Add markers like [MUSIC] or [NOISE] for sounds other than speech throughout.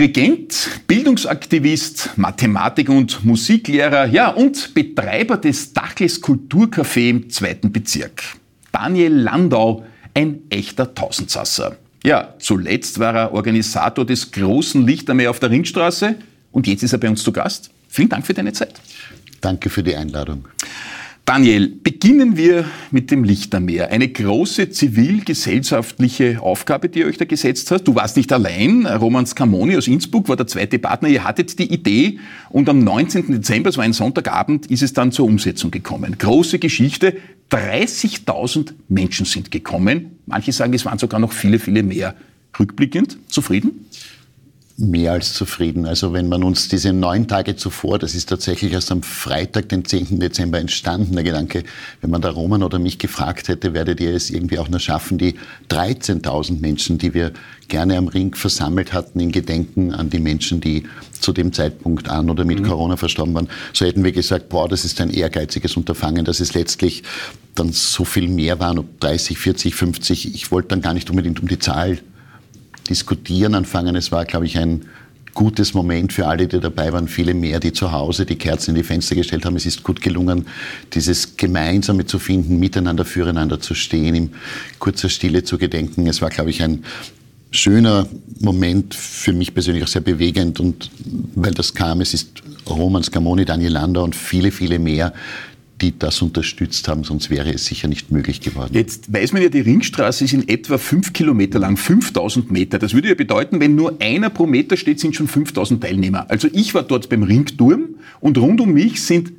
Dirigent, Bildungsaktivist, Mathematik- und Musiklehrer, ja, und Betreiber des Dachles Kulturcafé im zweiten Bezirk. Daniel Landau, ein echter Tausendsasser. Ja, zuletzt war er Organisator des großen Lichtermeer auf der Ringstraße und jetzt ist er bei uns zu Gast. Vielen Dank für deine Zeit. Danke für die Einladung. Daniel, beginnen wir mit dem Lichtermeer. Eine große zivilgesellschaftliche Aufgabe, die ihr euch da gesetzt habt. Du warst nicht allein. Roman Scamoni aus Innsbruck war der zweite Partner. Ihr hattet die Idee und am 19. Dezember, es war ein Sonntagabend, ist es dann zur Umsetzung gekommen. Große Geschichte. 30.000 Menschen sind gekommen. Manche sagen, es waren sogar noch viele, viele mehr. Rückblickend, zufrieden? Mehr als zufrieden. Also wenn man uns diese neun Tage zuvor, das ist tatsächlich erst am Freitag, den 10. Dezember entstanden, der Gedanke, wenn man da Roman oder mich gefragt hätte, werdet ihr es irgendwie auch nur schaffen, die 13.000 Menschen, die wir gerne am Ring versammelt hatten, in Gedenken an die Menschen, die zu dem Zeitpunkt an oder mit mhm. Corona verstorben waren, so hätten wir gesagt, boah, das ist ein ehrgeiziges Unterfangen, dass es letztlich dann so viel mehr waren, ob 30, 40, 50. Ich wollte dann gar nicht unbedingt um die Zahl Diskutieren anfangen. Es war, glaube ich, ein gutes Moment für alle, die dabei waren, viele mehr, die zu Hause die Kerzen in die Fenster gestellt haben. Es ist gut gelungen, dieses Gemeinsame zu finden, miteinander füreinander zu stehen, in kurzer Stille zu gedenken. Es war, glaube ich, ein schöner Moment, für mich persönlich auch sehr bewegend und weil das kam, es ist Roman Scamoni, Daniel Lander und viele, viele mehr, die das unterstützt haben, sonst wäre es sicher nicht möglich geworden. Jetzt weiß man ja, die Ringstraße ist in etwa fünf Kilometer lang, 5000 Meter. Das würde ja bedeuten, wenn nur einer pro Meter steht, sind schon 5000 Teilnehmer. Also ich war dort beim Ringturm und rund um mich sind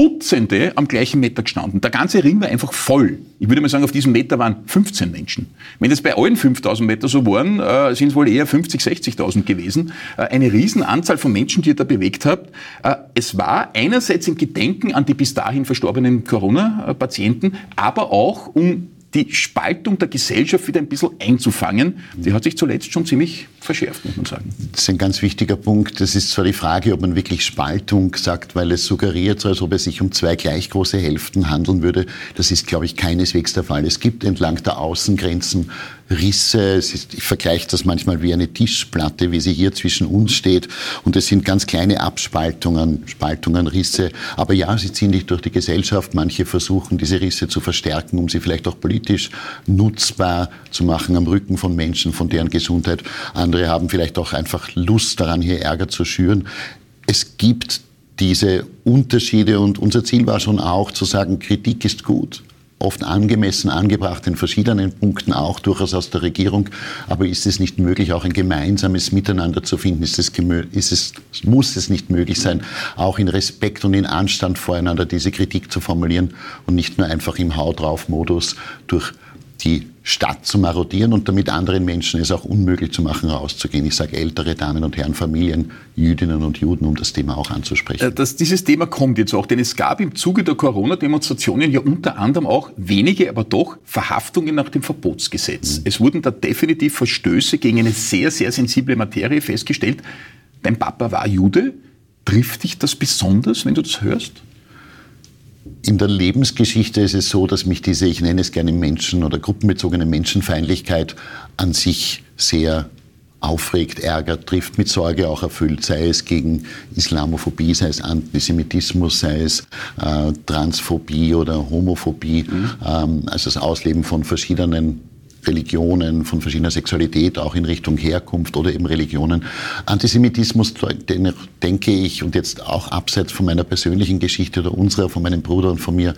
Dutzende am gleichen Meter gestanden. Der ganze Ring war einfach voll. Ich würde mal sagen, auf diesem Meter waren 15 Menschen. Wenn das bei allen 5000 Meter so waren, äh, sind es wohl eher 50, 60.000 gewesen. Äh, eine Riesenanzahl von Menschen, die ihr da bewegt habt. Äh, es war einerseits im Gedenken an die bis dahin verstorbenen Corona-Patienten, aber auch um die Spaltung der Gesellschaft wieder ein bisschen einzufangen. Die hat sich zuletzt schon ziemlich verschärft, muss man sagen. Das ist ein ganz wichtiger Punkt. Das ist zwar die Frage, ob man wirklich Spaltung sagt, weil es suggeriert, als ob es sich um zwei gleich große Hälften handeln würde. Das ist, glaube ich, keineswegs der Fall. Es gibt entlang der Außengrenzen Risse. Ist, ich vergleiche das manchmal wie eine Tischplatte, wie sie hier zwischen uns steht. Und es sind ganz kleine Abspaltungen, Spaltungen, Risse. Aber ja, sie ziehen nicht durch die Gesellschaft. Manche versuchen, diese Risse zu verstärken, um sie vielleicht auch politisch nutzbar zu machen am Rücken von Menschen, von deren Gesundheit. Andere haben vielleicht auch einfach Lust daran, hier Ärger zu schüren. Es gibt diese Unterschiede und unser Ziel war schon auch zu sagen, Kritik ist gut oft angemessen angebracht in verschiedenen Punkten, auch durchaus aus der Regierung. Aber ist es nicht möglich, auch ein gemeinsames Miteinander zu finden? Ist es, ist es, muss es nicht möglich sein, auch in Respekt und in Anstand voreinander diese Kritik zu formulieren und nicht nur einfach im Hau drauf Modus durch die Stadt zu marodieren und damit anderen Menschen es auch unmöglich zu machen, rauszugehen. Ich sage ältere Damen und Herren, Familien, Jüdinnen und Juden, um das Thema auch anzusprechen. Äh, das, dieses Thema kommt jetzt auch, denn es gab im Zuge der Corona-Demonstrationen ja unter anderem auch wenige, aber doch Verhaftungen nach dem Verbotsgesetz. Mhm. Es wurden da definitiv Verstöße gegen eine sehr, sehr sensible Materie festgestellt. Dein Papa war Jude. Trifft dich das besonders, wenn du das hörst? In der Lebensgeschichte ist es so, dass mich diese, ich nenne es gerne Menschen- oder gruppenbezogene Menschenfeindlichkeit an sich sehr aufregt, ärgert, trifft, mit Sorge auch erfüllt, sei es gegen Islamophobie, sei es Antisemitismus, sei es äh, Transphobie oder Homophobie, mhm. ähm, also das Ausleben von verschiedenen Religionen, von verschiedener Sexualität, auch in Richtung Herkunft oder eben Religionen. Antisemitismus, denke ich, und jetzt auch abseits von meiner persönlichen Geschichte oder unserer, von meinem Bruder und von mir,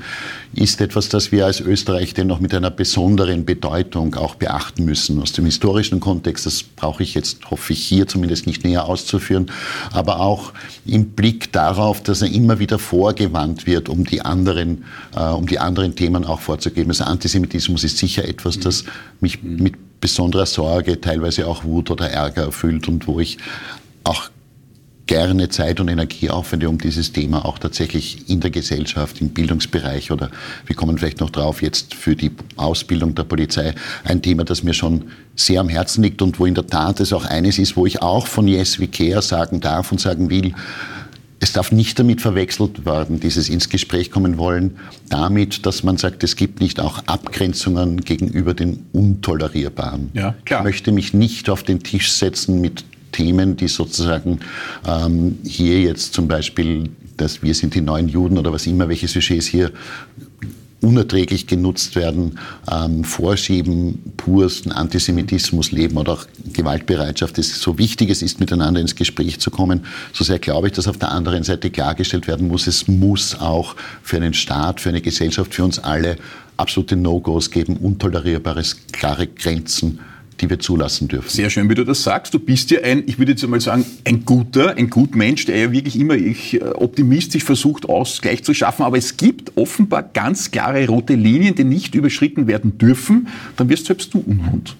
ist etwas, das wir als Österreich dennoch mit einer besonderen Bedeutung auch beachten müssen. Aus dem historischen Kontext, das brauche ich jetzt, hoffe ich, hier zumindest nicht näher auszuführen, aber auch im Blick darauf, dass er immer wieder vorgewandt wird, um die anderen, äh, um die anderen Themen auch vorzugeben. Also Antisemitismus ist sicher etwas, das mich mit besonderer Sorge, teilweise auch Wut oder Ärger erfüllt und wo ich auch gerne Zeit und Energie aufwende, um dieses Thema auch tatsächlich in der Gesellschaft, im Bildungsbereich oder wir kommen vielleicht noch drauf jetzt für die Ausbildung der Polizei, ein Thema, das mir schon sehr am Herzen liegt und wo in der Tat es auch eines ist, wo ich auch von Yes We Care sagen darf und sagen will, es darf nicht damit verwechselt werden, dieses ins Gespräch kommen wollen, damit, dass man sagt, es gibt nicht auch Abgrenzungen gegenüber den Untolerierbaren. Ja, klar. Ich möchte mich nicht auf den Tisch setzen mit Themen, die sozusagen ähm, hier jetzt zum Beispiel, dass wir sind die neuen Juden oder was immer, welche Sujets hier unerträglich genutzt werden, ähm, vorschieben, pursten Antisemitismus leben oder auch Gewaltbereitschaft, es so wichtig es ist, miteinander ins Gespräch zu kommen, so sehr glaube ich, dass auf der anderen Seite klargestellt werden muss, es muss auch für einen Staat, für eine Gesellschaft, für uns alle absolute No-Gos geben, untolerierbares, klare Grenzen die wir zulassen dürfen. Sehr schön, wie du das sagst. Du bist ja ein, ich würde jetzt einmal sagen, ein guter, ein Gutmensch, der ja wirklich immer äh, optimistisch versucht, Ausgleich zu schaffen. Aber es gibt offenbar ganz klare rote Linien, die nicht überschritten werden dürfen. Dann wirst selbst du unrund.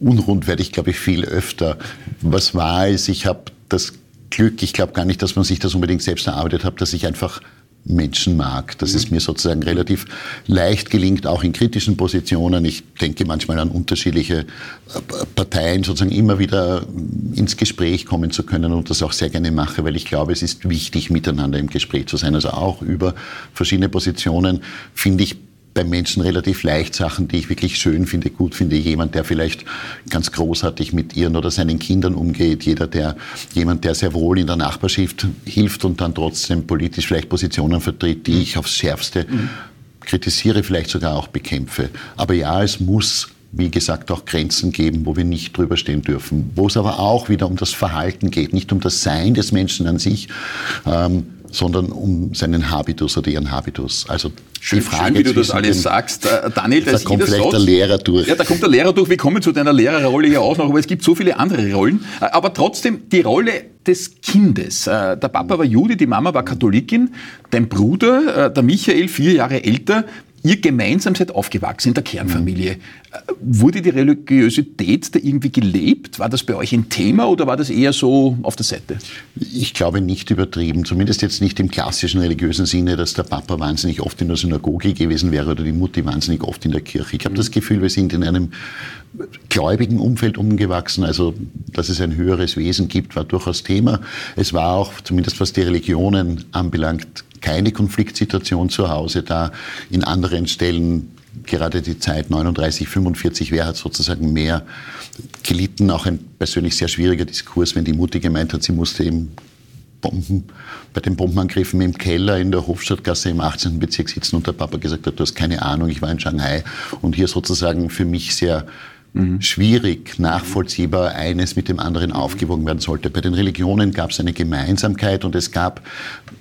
Unrund werde ich, glaube ich, viel öfter. Was war ist, ich habe das Glück, ich glaube gar nicht, dass man sich das unbedingt selbst erarbeitet hat, dass ich einfach Menschen mag. Dass es mir sozusagen relativ leicht gelingt, auch in kritischen Positionen. Ich denke manchmal an unterschiedliche äh, Parteien, sozusagen immer wieder ins Gespräch kommen zu können und das auch sehr gerne mache, weil ich glaube, es ist wichtig, miteinander im Gespräch zu sein. Also auch über verschiedene Positionen finde ich bei Menschen relativ leicht Sachen, die ich wirklich schön finde, gut finde. Jemand, der vielleicht ganz großartig mit ihren oder seinen Kindern umgeht. Jeder, der, jemand, der sehr wohl in der Nachbarschaft hilft und dann trotzdem politisch vielleicht Positionen vertritt, die ich aufs Schärfste mhm. kritisiere, vielleicht sogar auch bekämpfe. Aber ja, es muss wie gesagt, auch Grenzen geben, wo wir nicht drüber stehen dürfen. Wo es aber auch wieder um das Verhalten geht, nicht um das Sein des Menschen an sich, ähm, sondern um seinen Habitus oder ihren Habitus. Also schön, die Frage, schön, wie du das alles sagst. Äh, Daniel, da kommt vielleicht der Lehrer durch. Ja, da kommt der Lehrer durch. Wir kommen zu deiner Lehrerrolle ja auch noch, aber es gibt so viele andere Rollen. Äh, aber trotzdem die Rolle des Kindes. Äh, der Papa war Jude, die Mama war Katholikin. Dein Bruder, der Michael, vier Jahre älter, Ihr gemeinsam seid aufgewachsen in der Kernfamilie. Mhm. Wurde die Religiosität da irgendwie gelebt? War das bei euch ein Thema oder war das eher so auf der Seite? Ich glaube nicht übertrieben, zumindest jetzt nicht im klassischen religiösen Sinne, dass der Papa wahnsinnig oft in der Synagoge gewesen wäre oder die Mutti wahnsinnig oft in der Kirche. Ich habe mhm. das Gefühl, wir sind in einem gläubigen Umfeld umgewachsen. Also, dass es ein höheres Wesen gibt, war durchaus Thema. Es war auch, zumindest was die Religionen anbelangt, keine Konfliktsituation zu Hause da. In anderen Stellen gerade die Zeit 39, 45, wer hat sozusagen mehr gelitten? Auch ein persönlich sehr schwieriger Diskurs, wenn die Mutti gemeint hat, sie musste eben Bomben, bei den Bombenangriffen im Keller in der Hofstadtgasse im 18. Bezirk sitzen und der Papa gesagt hat, du hast keine Ahnung, ich war in Shanghai und hier sozusagen für mich sehr mhm. schwierig nachvollziehbar eines mit dem anderen aufgewogen werden sollte. Bei den Religionen gab es eine Gemeinsamkeit und es gab,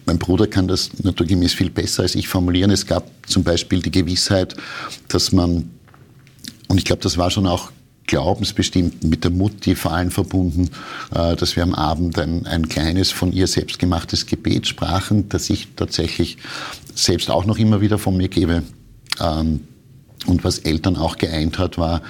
mein Bruder kann das naturgemäß viel besser als ich formulieren, es gab zum Beispiel die Gewissheit, dass man, und ich glaube, das war schon auch glaubensbestimmt mit der Mutti vor allem verbunden, äh, dass wir am Abend ein, ein kleines von ihr selbst gemachtes Gebet sprachen, das ich tatsächlich selbst auch noch immer wieder von mir gebe. Ähm, und was Eltern auch geeint hat, war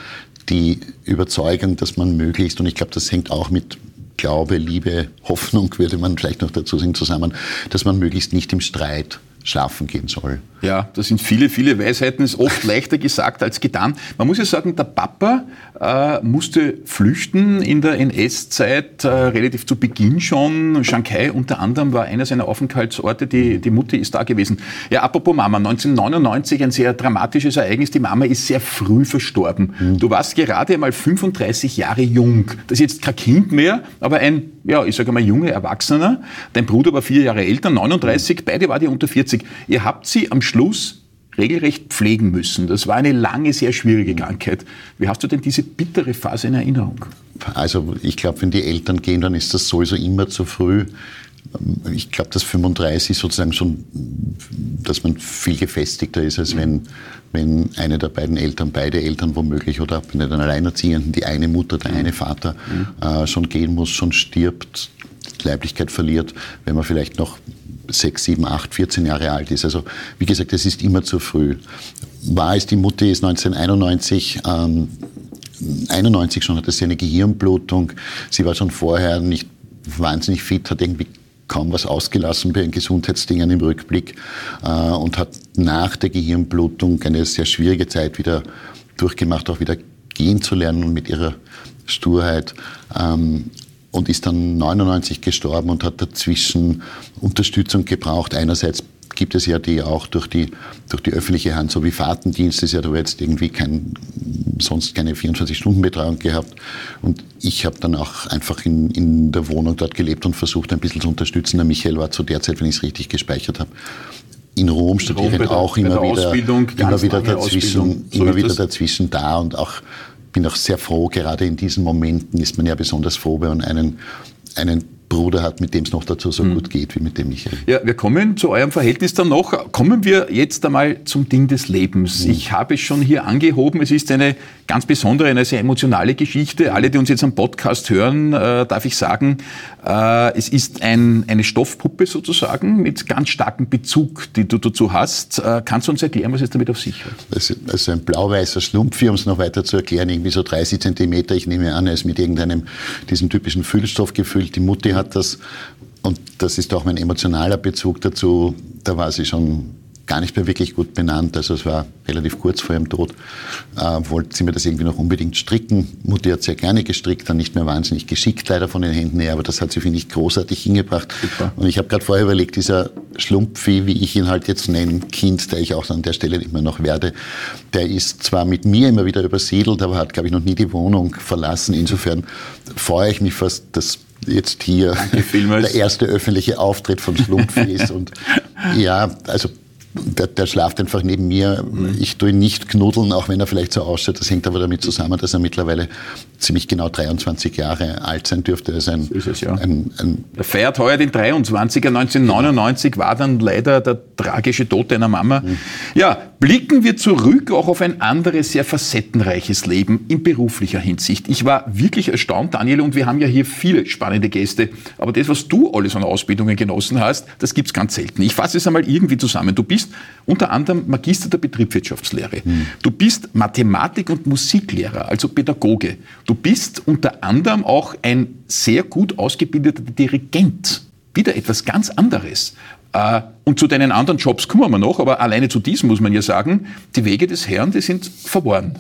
die Überzeugung, dass man möglichst, und ich glaube, das hängt auch mit Glaube, Liebe, Hoffnung, würde man vielleicht noch dazu sagen, zusammen, dass man möglichst nicht im Streit schlafen gehen soll. Ja, das sind viele, viele Weisheiten, ist oft [LAUGHS] leichter gesagt als getan. Man muss ja sagen, der Papa äh, musste flüchten in der NS-Zeit, äh, relativ zu Beginn schon. Shanghai unter anderem war einer seiner Aufenthaltsorte, die, die Mutti ist da gewesen. Ja, apropos Mama, 1999 ein sehr dramatisches Ereignis, die Mama ist sehr früh verstorben. Mhm. Du warst gerade einmal 35 Jahre jung. Das ist jetzt kein Kind mehr, aber ein, ja, ich sage mal, junger Erwachsener. Dein Bruder war vier Jahre älter, 39, beide waren die unter 40. Ihr habt sie am Schluss regelrecht pflegen müssen. Das war eine lange, sehr schwierige Krankheit. Wie hast du denn diese bittere Phase in Erinnerung? Also ich glaube, wenn die Eltern gehen, dann ist das sowieso immer zu früh. Ich glaube, dass 35 sozusagen schon, dass man viel gefestigter ist, als wenn, wenn eine der beiden Eltern, beide Eltern womöglich oder bei den Alleinerziehenden, die eine Mutter, der eine Vater mhm. äh, schon gehen muss, schon stirbt, Leiblichkeit verliert, wenn man vielleicht noch sechs, sieben, acht, 14 Jahre alt ist. Also wie gesagt, es ist immer zu früh. Wahr ist, die Mutter ist 1991 ähm, 91 schon hatte sie eine Gehirnblutung. Sie war schon vorher nicht wahnsinnig fit, hat irgendwie kaum was ausgelassen bei ihren Gesundheitsdingen im Rückblick äh, und hat nach der Gehirnblutung eine sehr schwierige Zeit wieder durchgemacht, auch wieder gehen zu lernen und mit ihrer Sturheit. Ähm, und ist dann 99 gestorben und hat dazwischen Unterstützung gebraucht. Einerseits gibt es ja die auch durch die, durch die öffentliche Hand, so wie Fahrtendienst ist ja da jetzt irgendwie kein, sonst keine 24-Stunden-Betreuung gehabt. Und ich habe dann auch einfach in, in der Wohnung dort gelebt und versucht, ein bisschen zu unterstützen. Der Michael war zu der Zeit, wenn ich es richtig gespeichert habe, in Rom studieren auch immer wieder, immer wieder dazwischen, so immer wieder dazwischen da und auch bin auch sehr froh, gerade in diesen Momenten ist man ja besonders froh, wenn man einen, einen Bruder hat, mit dem es noch dazu so mhm. gut geht wie mit dem Michael. Ja, wir kommen zu eurem Verhältnis dann noch. Kommen wir jetzt einmal zum Ding des Lebens. Mhm. Ich habe es schon hier angehoben. Es ist eine ganz besondere, eine sehr emotionale Geschichte. Alle, die uns jetzt am Podcast hören, äh, darf ich sagen, äh, es ist ein, eine Stoffpuppe sozusagen mit ganz starkem Bezug, die du dazu hast. Äh, kannst du uns erklären, was es damit auf sich hat? Also, also ein blau-weißer Schlumpf, um es noch weiter zu erklären, irgendwie so 30 Zentimeter. Ich nehme an, er ist mit irgendeinem, diesem typischen Füllstoff gefüllt. Die Mutti hat das und das ist auch mein emotionaler Bezug dazu. Da war sie schon gar nicht mehr wirklich gut benannt. Also es war relativ kurz vor ihrem Tod. Äh, wollte sie mir das irgendwie noch unbedingt stricken. Mutti hat sehr gerne gestrickt, dann nicht mehr wahnsinnig geschickt leider von den Händen her, aber das hat sie, finde ich, großartig hingebracht. Super. Und ich habe gerade vorher überlegt, dieser Schlumpfi, wie ich ihn halt jetzt nenne, Kind, der ich auch an der Stelle nicht mehr noch werde, der ist zwar mit mir immer wieder übersiedelt, aber hat, glaube ich, noch nie die Wohnung verlassen. Insofern freue ich mich fast, dass jetzt hier der erste öffentliche Auftritt von Schlumpfi ist. [LAUGHS] Und ja, also der, der schlaft einfach neben mir. Ich tue ihn nicht knuddeln, auch wenn er vielleicht so ausschaut. Das hängt aber damit zusammen, dass er mittlerweile ziemlich genau 23 Jahre alt sein dürfte. Das ist ein, so ist es, ja. ein, ein er feiert heuer den 23er. 1999 war dann leider der tragische Tod deiner Mama. Mhm. Ja, blicken wir zurück auch auf ein anderes, sehr facettenreiches Leben in beruflicher Hinsicht. Ich war wirklich erstaunt, Daniel, und wir haben ja hier viele spannende Gäste. Aber das, was du alles an Ausbildungen genossen hast, das gibt's ganz selten. Ich fasse es einmal irgendwie zusammen. Du bist unter anderem Magister der Betriebswirtschaftslehre. Mhm. Du bist Mathematik- und Musiklehrer, also Pädagoge. Du bist unter anderem auch ein sehr gut ausgebildeter Dirigent. Wieder etwas ganz anderes. Äh, und zu deinen anderen Jobs kommen wir noch, aber alleine zu diesem muss man ja sagen, die Wege des Herrn, die sind verworren.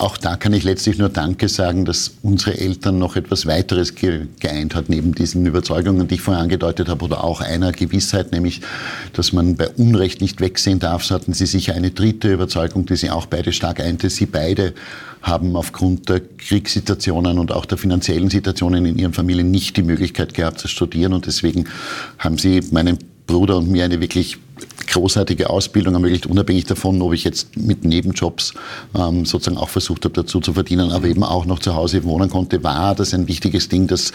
Auch da kann ich letztlich nur Danke sagen, dass unsere Eltern noch etwas weiteres geeint hat, neben diesen Überzeugungen, die ich vorher angedeutet habe, oder auch einer Gewissheit, nämlich, dass man bei Unrecht nicht wegsehen darf. So hatten sie sicher eine dritte Überzeugung, die sie auch beide stark einte. Sie beide haben aufgrund der Kriegssituationen und auch der finanziellen Situationen in ihren Familien nicht die Möglichkeit gehabt zu studieren und deswegen haben sie meinen Bruder und mir eine wirklich großartige Ausbildung ermöglicht, unabhängig davon, ob ich jetzt mit Nebenjobs ähm, sozusagen auch versucht habe, dazu zu verdienen, aber eben auch noch zu Hause wohnen konnte, war das ein wichtiges Ding, dass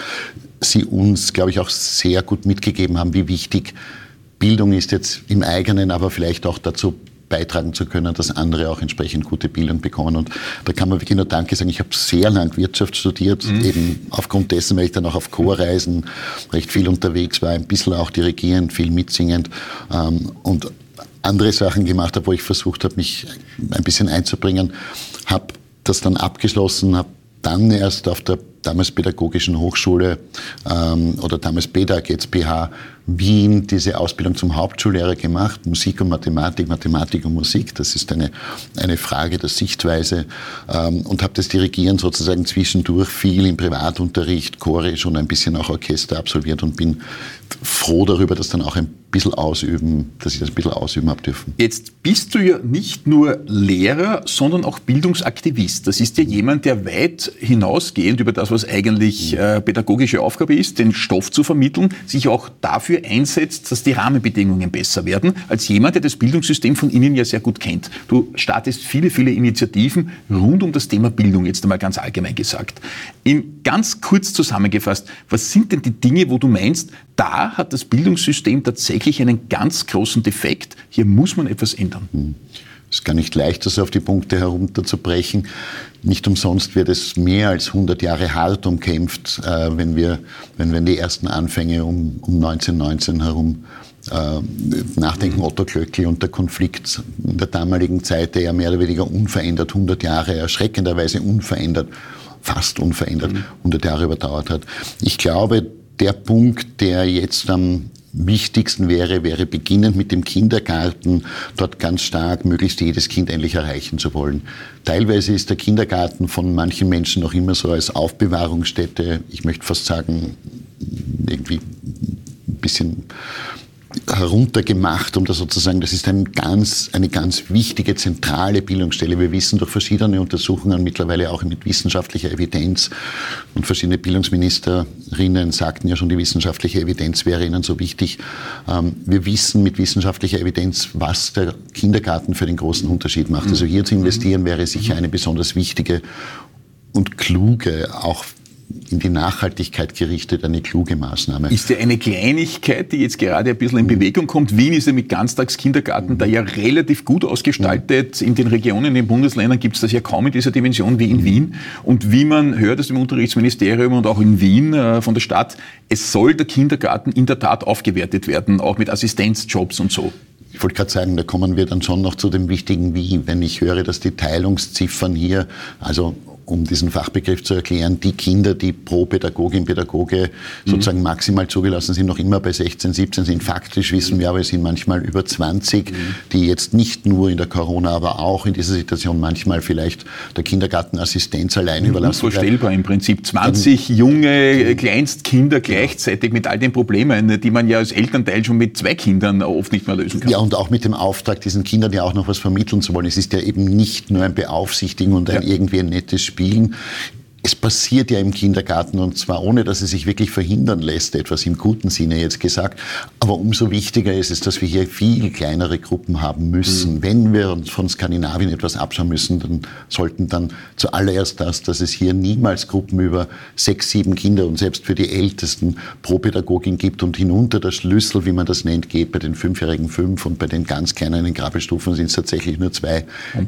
sie uns, glaube ich, auch sehr gut mitgegeben haben, wie wichtig Bildung ist jetzt im eigenen, aber vielleicht auch dazu beitragen zu können, dass andere auch entsprechend gute Bildung bekommen. Und da kann man wirklich nur Danke sagen. Ich habe sehr lang Wirtschaft studiert, mhm. eben aufgrund dessen, weil ich dann auch auf Chorreisen recht viel unterwegs war, ein bisschen auch dirigierend, viel mitsingend ähm, und andere Sachen gemacht habe, wo ich versucht habe, mich ein bisschen einzubringen. Habe das dann abgeschlossen, habe dann erst auf der damals Pädagogischen Hochschule ähm, oder damals BEDAG, jetzt BH Wien, diese Ausbildung zum Hauptschullehrer gemacht, Musik und Mathematik, Mathematik und Musik. Das ist eine, eine Frage der Sichtweise ähm, und habe das Dirigieren sozusagen zwischendurch viel im Privatunterricht, chorisch und ein bisschen auch Orchester absolviert und bin froh darüber, dass dann auch ein bisschen ausüben, dass ich das ein bisschen ausüben habe dürfen. Jetzt bist du ja nicht nur Lehrer, sondern auch Bildungsaktivist. Das ist ja jemand, der weit hinausgehend über das, was eigentlich äh, pädagogische Aufgabe ist, den Stoff zu vermitteln, sich auch dafür einsetzt, dass die Rahmenbedingungen besser werden, als jemand, der das Bildungssystem von Ihnen ja sehr gut kennt. Du startest viele, viele Initiativen rund um das Thema Bildung, jetzt einmal ganz allgemein gesagt. In ganz kurz zusammengefasst, was sind denn die Dinge, wo du meinst, da hat das Bildungssystem tatsächlich einen ganz großen Defekt. Hier muss man etwas ändern. Es ist gar nicht leicht, das auf die Punkte herunterzubrechen. Nicht umsonst wird es mehr als 100 Jahre hart umkämpft, äh, wenn, wir, wenn wir die ersten Anfänge um, um 1919 herum äh, nachdenken. Mhm. Otto Klöckl und der Konflikt in der damaligen Zeit, der ja mehr oder weniger unverändert, 100 Jahre erschreckenderweise unverändert, fast unverändert, 100 mhm. Jahre überdauert hat. Ich glaube, der Punkt, der jetzt am wichtigsten wäre, wäre beginnend mit dem Kindergarten, dort ganz stark möglichst jedes Kind endlich erreichen zu wollen. Teilweise ist der Kindergarten von manchen Menschen noch immer so als Aufbewahrungsstätte, ich möchte fast sagen, irgendwie ein bisschen heruntergemacht, um das sozusagen, das ist ein ganz, eine ganz wichtige zentrale Bildungsstelle. Wir wissen durch verschiedene Untersuchungen, mittlerweile auch mit wissenschaftlicher Evidenz, und verschiedene Bildungsministerinnen sagten ja schon, die wissenschaftliche Evidenz wäre ihnen so wichtig. Ähm, wir wissen mit wissenschaftlicher Evidenz, was der Kindergarten für den großen Unterschied macht. Also hier zu investieren wäre sicher eine besonders wichtige und kluge, auch in die Nachhaltigkeit gerichtet eine kluge Maßnahme. Ist ja eine Kleinigkeit, die jetzt gerade ein bisschen in Bewegung kommt. Wien ist ja mit Ganztagskindergarten da ja relativ gut ausgestaltet. In den Regionen, in den Bundesländern gibt es das ja kaum in dieser Dimension wie in Wien. Und wie man hört aus dem Unterrichtsministerium und auch in Wien äh, von der Stadt, es soll der Kindergarten in der Tat aufgewertet werden, auch mit Assistenzjobs und so. Ich wollte gerade sagen, da kommen wir dann schon noch zu dem wichtigen Wie. Wenn ich höre, dass die Teilungsziffern hier, also um diesen Fachbegriff zu erklären, die Kinder, die pro Pädagogin, Pädagoge mhm. sozusagen maximal zugelassen sind, noch immer bei 16, 17 sind. Faktisch wissen wir aber, es sind manchmal über 20, mhm. die jetzt nicht nur in der Corona, aber auch in dieser Situation manchmal vielleicht der Kindergartenassistenz allein mhm. überlassen Unvorstellbar im Prinzip. 20 Dann, junge Kleinstkinder gleichzeitig mit all den Problemen, die man ja als Elternteil schon mit zwei Kindern oft nicht mehr lösen kann. Ja, und auch mit dem Auftrag, diesen Kindern ja auch noch was vermitteln zu wollen. Es ist ja eben nicht nur ein Beaufsichtigen und ein ja. irgendwie ein nettes Spiel spielen es passiert ja im Kindergarten und zwar ohne, dass es sich wirklich verhindern lässt, etwas im guten Sinne jetzt gesagt. Aber umso wichtiger ist es, dass wir hier viel kleinere Gruppen haben müssen. Mhm. Wenn wir uns von Skandinavien etwas abschauen müssen, dann sollten dann zuallererst das, dass es hier niemals Gruppen über sechs, sieben Kinder und selbst für die Ältesten pro Pädagogin gibt und hinunter der Schlüssel, wie man das nennt, geht bei den Fünfjährigen fünf und bei den ganz kleinen Grabelstufen sind es tatsächlich nur zwei,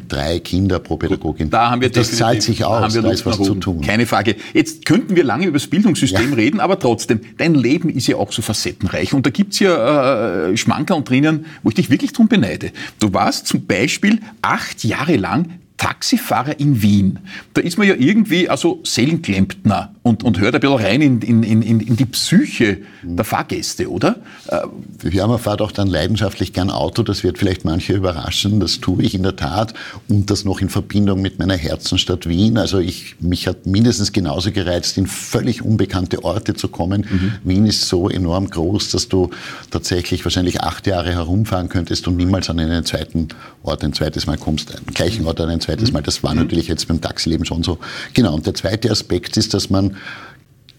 drei Kinder pro Pädagogin. Da haben wir das zahlt sich aus, da, da ist was zu tun. Keine Frage. Jetzt könnten wir lange über das Bildungssystem ja. reden, aber trotzdem, dein Leben ist ja auch so facettenreich. Und da gibt's ja äh, Schmankerl drinnen, wo ich dich wirklich drum beneide. Du warst zum Beispiel acht Jahre lang Taxifahrer in Wien. Da ist man ja irgendwie also Seelenklempner und, und hört ein bisschen rein in, in, in, in die Psyche der Fahrgäste, oder? Äh, ja, man fährt auch dann leidenschaftlich gern Auto. Das wird vielleicht manche überraschen. Das tue ich in der Tat. Und das noch in Verbindung mit meiner Herzenstadt Wien. Also ich, mich hat mindestens genauso gereizt, in völlig unbekannte Orte zu kommen. Mhm. Wien ist so enorm groß, dass du tatsächlich wahrscheinlich acht Jahre herumfahren könntest und niemals an einen zweiten Ort ein zweites Mal kommst, am gleichen Ort an ein zweites Mal. Das war mhm. natürlich jetzt beim Taxileben schon so. Genau. Und der zweite Aspekt ist, dass man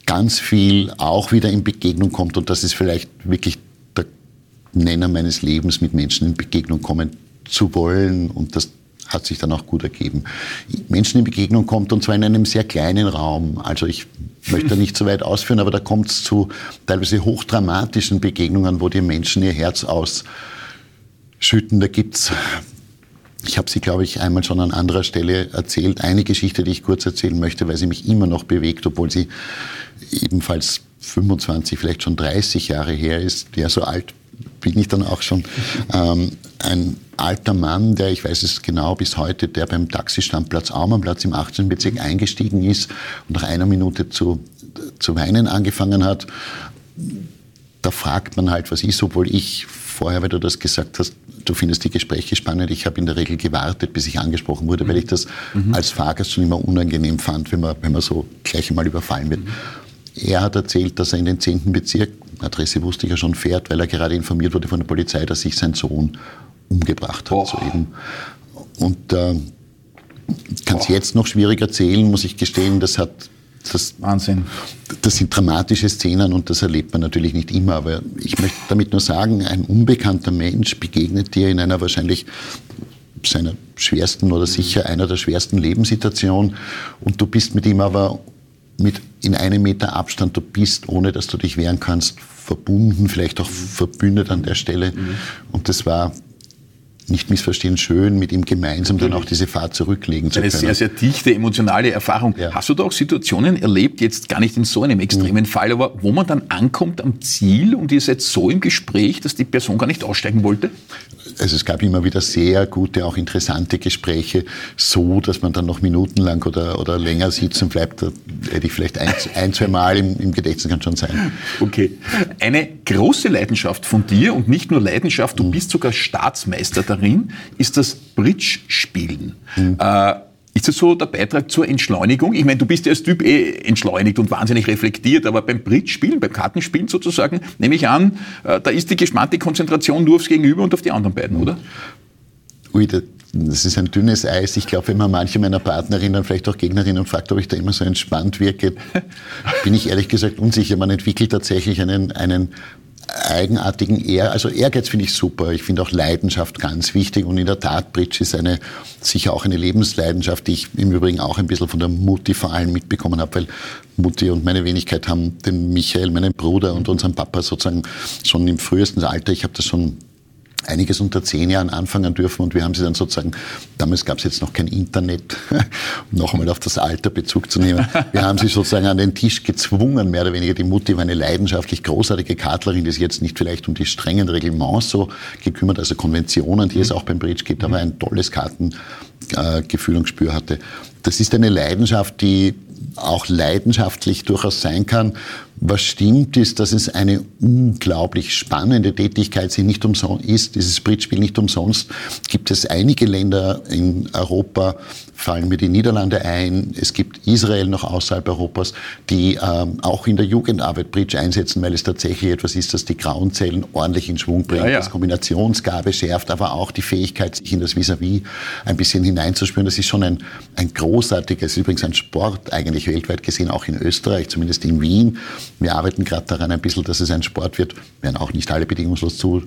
ganz viel auch wieder in Begegnung kommt. Und das ist vielleicht wirklich der Nenner meines Lebens, mit Menschen in Begegnung kommen zu wollen. Und das hat sich dann auch gut ergeben. Menschen in Begegnung kommt und zwar in einem sehr kleinen Raum. Also ich möchte nicht so weit ausführen, aber da kommt es zu teilweise hochdramatischen Begegnungen, wo die Menschen ihr Herz ausschütten. Da gibt's ich habe sie, glaube ich, einmal schon an anderer Stelle erzählt. Eine Geschichte, die ich kurz erzählen möchte, weil sie mich immer noch bewegt, obwohl sie ebenfalls 25, vielleicht schon 30 Jahre her ist. Ja, so alt bin ich dann auch schon. Ähm, ein alter Mann, der, ich weiß es genau bis heute, der beim Taxistandplatz Aumannplatz im 18. Bezirk eingestiegen ist und nach einer Minute zu, zu weinen angefangen hat. Da fragt man halt, was ist, obwohl ich vorher, weil du das gesagt hast, du findest die Gespräche spannend. Ich habe in der Regel gewartet, bis ich angesprochen wurde, mhm. weil ich das mhm. als Fahrgast schon immer unangenehm fand, wenn man, wenn man so gleich einmal überfallen wird. Mhm. Er hat erzählt, dass er in den 10. Bezirk, Adresse wusste ich ja schon, fährt, weil er gerade informiert wurde von der Polizei, dass sich sein Sohn umgebracht hat. Soeben. Und äh, kann es jetzt noch schwierig erzählen, muss ich gestehen. Das hat das, Wahnsinn. Das sind dramatische Szenen und das erlebt man natürlich nicht immer. Aber ich möchte damit nur sagen, ein unbekannter Mensch begegnet dir in einer wahrscheinlich seiner schwersten oder sicher einer der schwersten Lebenssituationen und du bist mit ihm aber mit in einem Meter Abstand, du bist, ohne dass du dich wehren kannst, verbunden, vielleicht auch verbündet an der Stelle. Mhm. Und das war nicht missverstehen, schön, mit ihm gemeinsam Natürlich. dann auch diese Fahrt zurücklegen zu können. Eine sehr, sehr dichte emotionale Erfahrung. Ja. Hast du da auch Situationen erlebt, jetzt gar nicht in so einem extremen mhm. Fall, aber wo man dann ankommt am Ziel und ihr seid so im Gespräch, dass die Person gar nicht aussteigen wollte? Also es gab immer wieder sehr gute, auch interessante Gespräche, so, dass man dann noch minutenlang oder, oder länger sitzen bleibt. Da hätte ich vielleicht ein, ein zwei Mal im, im Gedächtnis kann schon sein. Okay. Eine große Leidenschaft von dir und nicht nur Leidenschaft, du mhm. bist sogar Staatsmeister darin, ist das Bridge-Spielen. Mhm. Äh, Ist das so der Beitrag zur Entschleunigung? Ich meine, du bist ja als Typ eh entschleunigt und wahnsinnig reflektiert, aber beim Bridge-Spielen, beim Kartenspielen sozusagen, nehme ich an, äh, da ist die gespannte Konzentration nur aufs Gegenüber und auf die anderen beiden, oder? Ui, das ist ein dünnes Eis. Ich glaube, wenn man manche meiner Partnerinnen, vielleicht auch Gegnerinnen fragt, ob ich da immer so entspannt wirke, bin ich ehrlich gesagt unsicher. Man entwickelt tatsächlich einen, einen eigenartigen Ehr, also Ehrgeiz finde ich super. Ich finde auch Leidenschaft ganz wichtig und in der Tat Bridge ist eine sicher auch eine Lebensleidenschaft, die ich im Übrigen auch ein bisschen von der Mutti vor allem mitbekommen habe, weil Mutti und meine Wenigkeit haben den Michael, meinen Bruder und unseren Papa sozusagen schon im frühesten Alter, ich habe das schon einiges unter zehn Jahren anfangen dürfen und wir haben sie dann sozusagen, damals gab es jetzt noch kein Internet, [LAUGHS] um noch einmal auf das Alter Bezug zu nehmen, wir haben sie sozusagen an den Tisch gezwungen, mehr oder weniger. Die Mutti war eine leidenschaftlich großartige Kartlerin, die sich jetzt nicht vielleicht um die strengen Reglements so gekümmert, also Konventionen, die es auch beim Bridge gibt, aber ein tolles Kartengefühl und Gespür hatte. Das ist eine Leidenschaft, die auch leidenschaftlich durchaus sein kann. Was stimmt, ist, dass es eine unglaublich spannende Tätigkeit nicht ist. Dieses Bridgespiel nicht umsonst gibt es einige Länder in Europa, fallen mir die Niederlande ein. Es gibt Israel noch außerhalb Europas, die ähm, auch in der Jugendarbeit Bridge einsetzen, weil es tatsächlich etwas ist, das die grauen Zellen ordentlich in Schwung bringt, ja, ja. das Kombinationsgabe schärft, aber auch die Fähigkeit, sich in das Vis-à-vis -vis ein bisschen hineinzuspüren. Das ist schon ein, ein großartiges, übrigens ein Sport eigentlich weltweit gesehen, auch in Österreich, zumindest in Wien. Wir arbeiten gerade daran ein bisschen, dass es ein Sport wird. Wir werden auch nicht alle bedingungslos zu,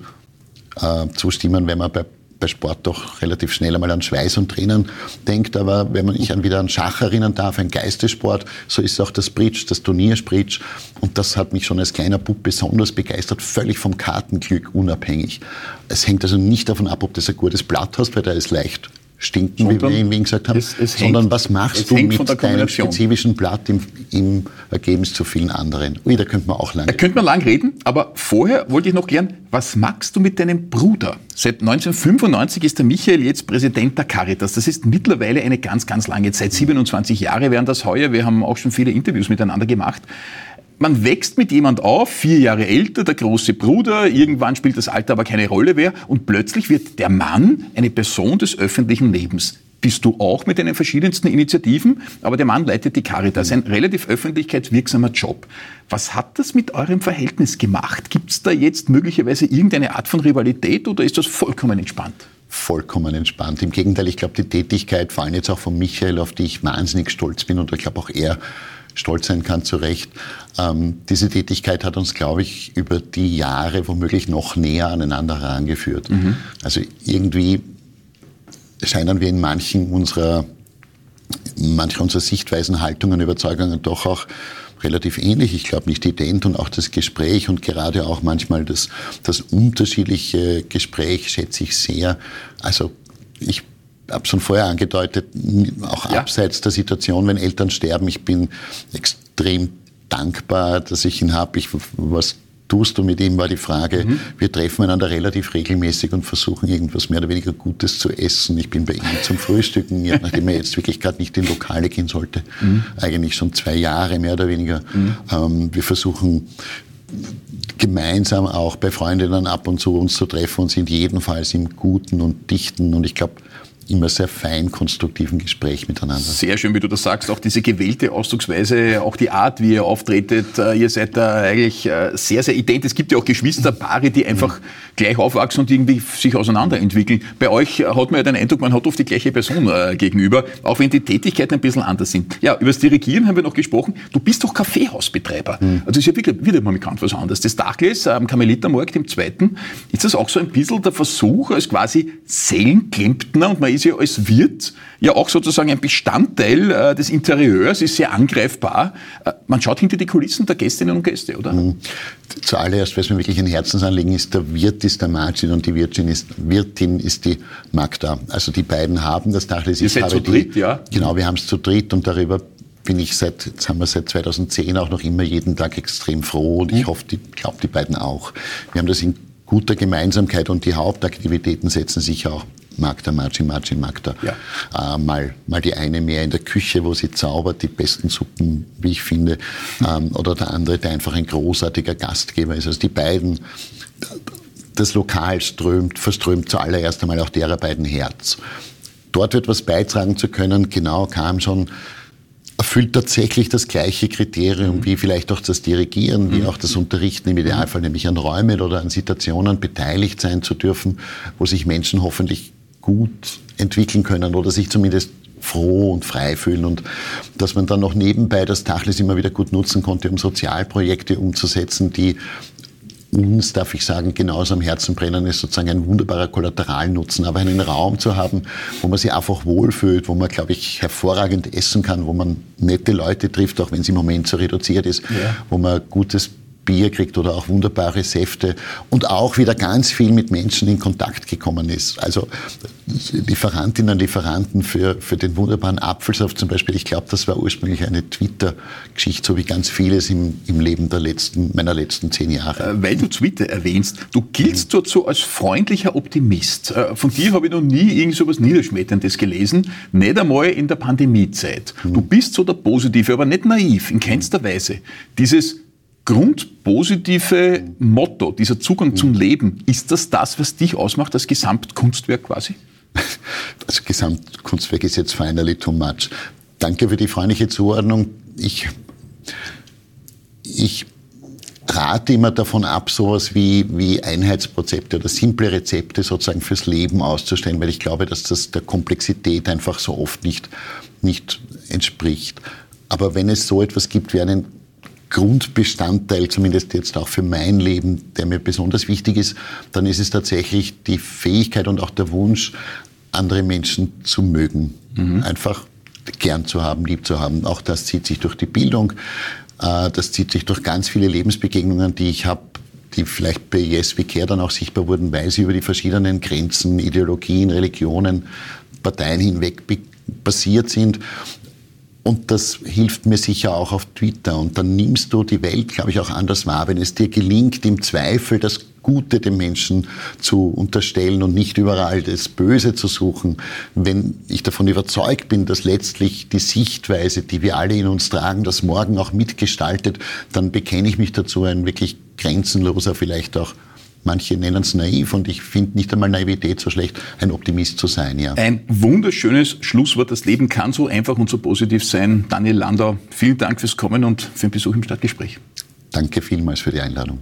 äh, zustimmen, wenn man bei bei Sport doch relativ schnell einmal an Schweiß und Tränen denkt. Aber wenn man ich an wieder an Schach erinnern darf, ein Geistessport, so ist auch das Bridge, das Turniersbridge. Und das hat mich schon als kleiner Bub besonders begeistert, völlig vom Kartenglück unabhängig. Es hängt also nicht davon ab, ob du ein gutes Blatt hast, weil der ist leicht stinken, sondern wie wir in Wien gesagt haben, es, es sondern hängt, was machst du mit deinem spezifischen Blatt im, im, Ergebnis zu vielen anderen? Ui, da könnte man auch lang reden. Da könnte man lang reden, aber vorher wollte ich noch klären, was magst du mit deinem Bruder? Seit 1995 ist der Michael jetzt Präsident der Caritas. Das ist mittlerweile eine ganz, ganz lange Zeit. 27 Jahre wären das heuer. Wir haben auch schon viele Interviews miteinander gemacht man wächst mit jemand auf, vier Jahre älter, der große Bruder, irgendwann spielt das Alter aber keine Rolle mehr und plötzlich wird der Mann eine Person des öffentlichen Lebens. Bist du auch mit den verschiedensten Initiativen, aber der Mann leitet die Caritas, ein relativ öffentlichkeitswirksamer Job. Was hat das mit eurem Verhältnis gemacht? Gibt es da jetzt möglicherweise irgendeine Art von Rivalität oder ist das vollkommen entspannt? vollkommen entspannt. Im Gegenteil, ich glaube, die Tätigkeit, vor allem jetzt auch von Michael, auf die ich wahnsinnig stolz bin und ich glaube auch er stolz sein kann, zu Recht. Ähm, diese Tätigkeit hat uns, glaube ich, über die Jahre womöglich noch näher aneinander herangeführt. Mhm. Also irgendwie scheinen wir in manchen unserer, mancher unserer Sichtweisen, Haltungen, Überzeugungen doch auch relativ ähnlich. Ich glaube nicht ident und auch das Gespräch und gerade auch manchmal das, das unterschiedliche Gespräch schätze ich sehr. Also ich habe schon vorher angedeutet, auch ja. abseits der Situation, wenn Eltern sterben, ich bin extrem dankbar, dass ich ihn habe. was tust du mit ihm, war die Frage. Mhm. Wir treffen einander relativ regelmäßig und versuchen irgendwas mehr oder weniger Gutes zu essen. Ich bin bei ihm zum Frühstücken, [LAUGHS] nachdem er jetzt wirklich gerade nicht in Lokale gehen sollte. Mhm. Eigentlich schon zwei Jahre mehr oder weniger. Mhm. Ähm, wir versuchen gemeinsam auch bei Freundinnen ab und zu uns zu treffen und sind jedenfalls im Guten und Dichten. Und ich glaube, immer sehr fein konstruktiven Gespräch miteinander. Sehr schön, wie du das sagst. Auch diese gewählte Ausdrucksweise, auch die Art, wie ihr auftretet. Äh, ihr seid da eigentlich äh, sehr, sehr ident. Es gibt ja auch Geschwisterpaare, die einfach mhm. gleich aufwachsen und irgendwie sich auseinanderentwickeln. Bei euch hat man ja den Eindruck, man hat oft die gleiche Person äh, gegenüber, auch wenn die Tätigkeiten ein bisschen anders sind. Ja, über das Dirigieren haben wir noch gesprochen. Du bist doch Kaffeehausbetreiber. Mhm. Also ist ja wirklich wieder mal bekannt was anderes. Das Dachles am Karmelitermarkt im zweiten, ist das auch so ein bisschen der Versuch als quasi Seelenklempner und man ist ja als Wirt ja auch sozusagen ein Bestandteil äh, des Interieurs, ist sehr angreifbar. Äh, man schaut hinter die Kulissen der Gästinnen und Gäste, oder? Mhm. Zuallererst, was mir wirklich ein Herzensanliegen ist, der Wirt ist der Margin und die Wirtin ist, Wirtin ist die Magda. Also die beiden haben das Dach. Ihr seid zu dritt, ja? Genau, wir haben es zu dritt und darüber bin ich seit, jetzt haben wir seit 2010 auch noch immer jeden Tag extrem froh und ich mhm. hoffe, ich glaube die beiden auch. Wir haben das in guter Gemeinsamkeit und die Hauptaktivitäten setzen sich auch Magda, Marci, Marci, Magda. Ja. Äh, mal, mal die eine mehr in der Küche, wo sie zaubert, die besten Suppen, wie ich finde. Ähm, oder der andere, der einfach ein großartiger Gastgeber ist. Also die beiden, das Lokal strömt, verströmt zuallererst einmal auch derer beiden Herz. dort etwas beitragen zu können, genau kam schon erfüllt tatsächlich das gleiche Kriterium mhm. wie vielleicht auch das Dirigieren, wie mhm. auch das Unterrichten im Idealfall, nämlich an Räumen oder an Situationen beteiligt sein zu dürfen, wo sich Menschen hoffentlich gut entwickeln können oder sich zumindest froh und frei fühlen und dass man dann noch nebenbei das Tachlis immer wieder gut nutzen konnte, um Sozialprojekte umzusetzen, die uns, darf ich sagen, genauso am Herzen brennen, ist sozusagen ein wunderbarer Kollateralnutzen. Aber einen Raum zu haben, wo man sich einfach wohlfühlt, wo man, glaube ich, hervorragend essen kann, wo man nette Leute trifft, auch wenn es im Moment so reduziert ist, ja. wo man gutes Bier kriegt oder auch wunderbare Säfte und auch wieder ganz viel mit Menschen in Kontakt gekommen ist. Also Lieferantinnen, Lieferanten für, für den wunderbaren Apfelsaft zum Beispiel. Ich glaube, das war ursprünglich eine Twitter-Geschichte, so wie ganz vieles im, im Leben der letzten, meiner letzten zehn Jahre. Äh, weil du Twitter erwähnst, du giltst dort so als freundlicher Optimist. Äh, von dir habe ich noch nie irgend so etwas Niederschmetterndes gelesen, nicht einmal in der Pandemiezeit. Du hm. bist so der Positive, aber nicht naiv, in keinster Weise. Dieses grundpositive Motto, dieser Zugang zum Leben, ist das das, was dich ausmacht, das Gesamtkunstwerk quasi? Das [LAUGHS] Gesamtkunstwerk ist jetzt finally too much. Danke für die freundliche Zuordnung. Ich, ich rate immer davon ab, sowas wie, wie Einheitsprozepte oder simple Rezepte sozusagen fürs Leben auszustellen, weil ich glaube, dass das der Komplexität einfach so oft nicht, nicht entspricht. Aber wenn es so etwas gibt wie einen Grundbestandteil, zumindest jetzt auch für mein Leben, der mir besonders wichtig ist, dann ist es tatsächlich die Fähigkeit und auch der Wunsch, andere Menschen zu mögen. Mhm. Einfach gern zu haben, lieb zu haben. Auch das zieht sich durch die Bildung, äh, das zieht sich durch ganz viele Lebensbegegnungen, die ich habe, die vielleicht bei Yes We Care dann auch sichtbar wurden, weil sie über die verschiedenen Grenzen, Ideologien, Religionen, Parteien hinweg passiert sind. Und das hilft mir sicher auch auf Twitter. Und dann nimmst du die Welt, glaube ich, auch anders wahr, wenn es dir gelingt, im Zweifel das Gute dem Menschen zu unterstellen und nicht überall das Böse zu suchen. Wenn ich davon überzeugt bin, dass letztlich die Sichtweise, die wir alle in uns tragen, das Morgen auch mitgestaltet, dann bekenne ich mich dazu, ein wirklich grenzenloser, vielleicht auch Manche nennen es naiv und ich finde nicht einmal Naivität so schlecht, ein Optimist zu sein. Ja. Ein wunderschönes Schlusswort. Das Leben kann so einfach und so positiv sein. Daniel Landau, vielen Dank fürs Kommen und für den Besuch im Stadtgespräch. Danke vielmals für die Einladung.